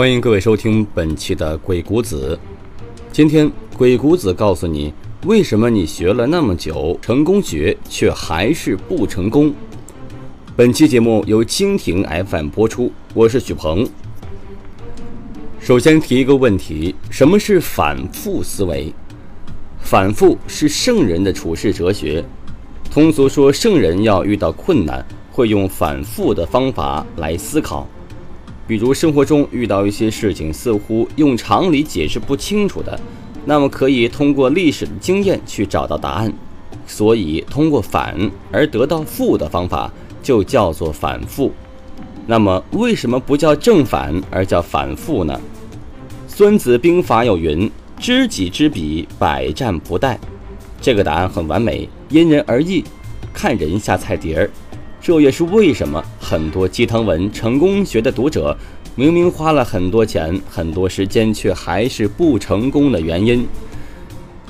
欢迎各位收听本期的《鬼谷子》。今天，鬼谷子告诉你，为什么你学了那么久成功学，却还是不成功。本期节目由蜻蜓 FM 播出，我是许鹏。首先提一个问题：什么是反复思维？反复是圣人的处世哲学。通俗说，圣人要遇到困难，会用反复的方法来思考。比如生活中遇到一些事情，似乎用常理解释不清楚的，那么可以通过历史的经验去找到答案。所以，通过反而得到复的方法，就叫做反复。那么，为什么不叫正反而叫反复呢？《孙子兵法》有云：“知己知彼，百战不殆。”这个答案很完美，因人而异，看人下菜碟儿。这也是为什么很多鸡汤文、成功学的读者，明明花了很多钱、很多时间，却还是不成功的原因。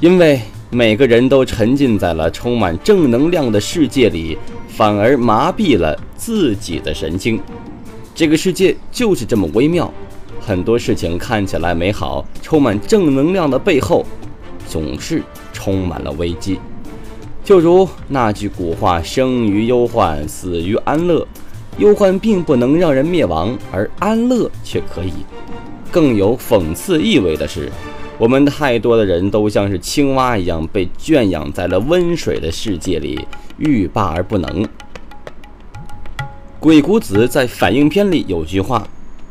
因为每个人都沉浸在了充满正能量的世界里，反而麻痹了自己的神经。这个世界就是这么微妙，很多事情看起来美好、充满正能量的背后，总是充满了危机。就如那句古话：“生于忧患，死于安乐。”忧患并不能让人灭亡，而安乐却可以。更有讽刺意味的是，我们太多的人都像是青蛙一样被圈养在了温水的世界里，欲罢而不能。鬼谷子在《反应篇》里有句话：“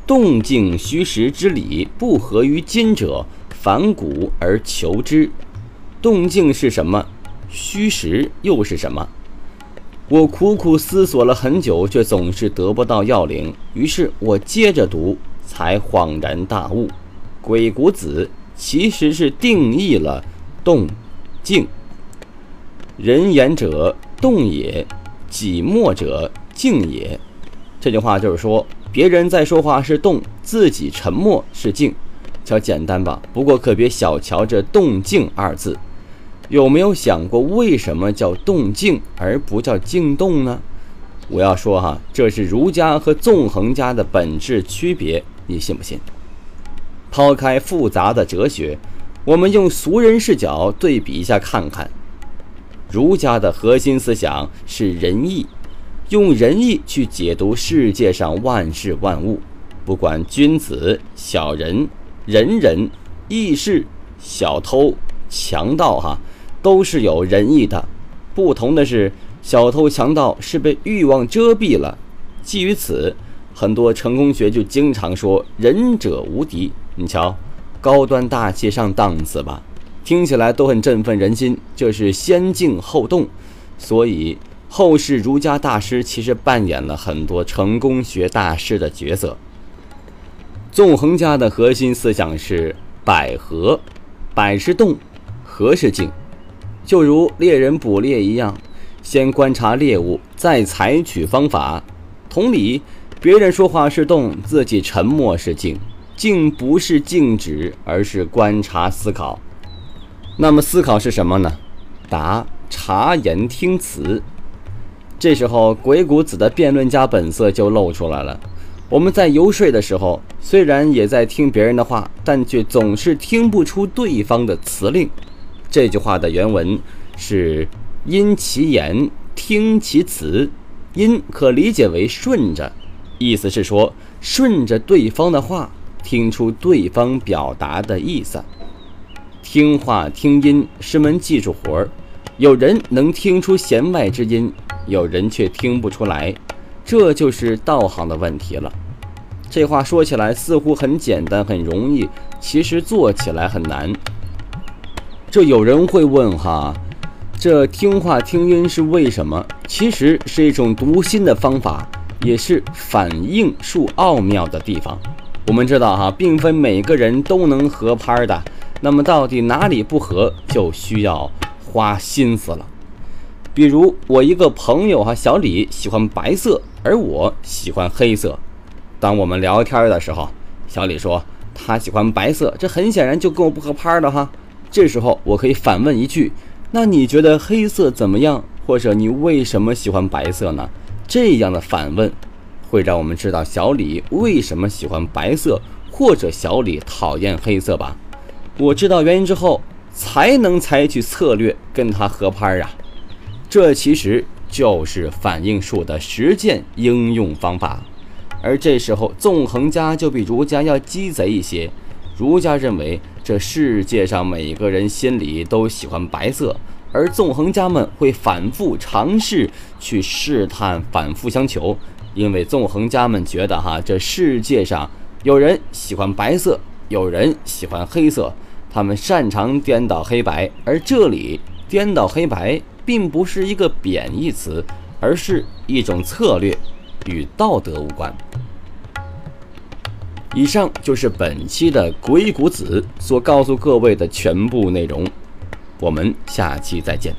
动静虚实之理，不合于今者，反古而求之。”动静是什么？虚实又是什么？我苦苦思索了很久，却总是得不到要领。于是我接着读，才恍然大悟：鬼谷子其实是定义了动静。人言者动也，己默者静也。这句话就是说，别人在说话是动，自己沉默是静。瞧简单吧？不过可别小瞧这“动静”二字。有没有想过，为什么叫动静而不叫静动呢？我要说哈，这是儒家和纵横家的本质区别，你信不信？抛开复杂的哲学，我们用俗人视角对比一下看看。儒家的核心思想是仁义，用仁义去解读世界上万事万物，不管君子、小人、仁人、义士、小偷、强盗，哈。都是有仁义的，不同的是，小偷强盗是被欲望遮蔽了。基于此，很多成功学就经常说“仁者无敌”。你瞧，高端大气上档次吧，听起来都很振奋人心。这是先静后动，所以后世儒家大师其实扮演了很多成功学大师的角色。纵横家的核心思想是百合，百是动，和是静。就如猎人捕猎一样，先观察猎物，再采取方法。同理，别人说话是动，自己沉默是静。静不是静止，而是观察思考。那么思考是什么呢？答：察言听辞。这时候，鬼谷子的辩论家本色就露出来了。我们在游说的时候，虽然也在听别人的话，但却总是听不出对方的辞令。这句话的原文是“因其言听其辞”，“因”可理解为顺着，意思是说顺着对方的话，听出对方表达的意思。听话听音是门技术活儿，有人能听出弦外之音，有人却听不出来，这就是道行的问题了。这话说起来似乎很简单很容易，其实做起来很难。这有人会问哈，这听话听音是为什么？其实是一种读心的方法，也是反应术奥妙的地方。我们知道哈，并非每个人都能合拍的，那么到底哪里不合，就需要花心思了。比如我一个朋友哈，小李喜欢白色，而我喜欢黑色。当我们聊天的时候，小李说他喜欢白色，这很显然就跟我不合拍的哈。这时候我可以反问一句：“那你觉得黑色怎么样？或者你为什么喜欢白色呢？”这样的反问，会让我们知道小李为什么喜欢白色，或者小李讨厌黑色吧？我知道原因之后，才能采取策略跟他合拍啊。这其实就是反应术的实践应用方法。而这时候，纵横家就比儒家要鸡贼一些。儒家认为这世界上每个人心里都喜欢白色，而纵横家们会反复尝试去试探，反复相求，因为纵横家们觉得哈，这世界上有人喜欢白色，有人喜欢黑色，他们擅长颠倒黑白，而这里颠倒黑白并不是一个贬义词，而是一种策略，与道德无关。以上就是本期的《鬼谷子》所告诉各位的全部内容，我们下期再见。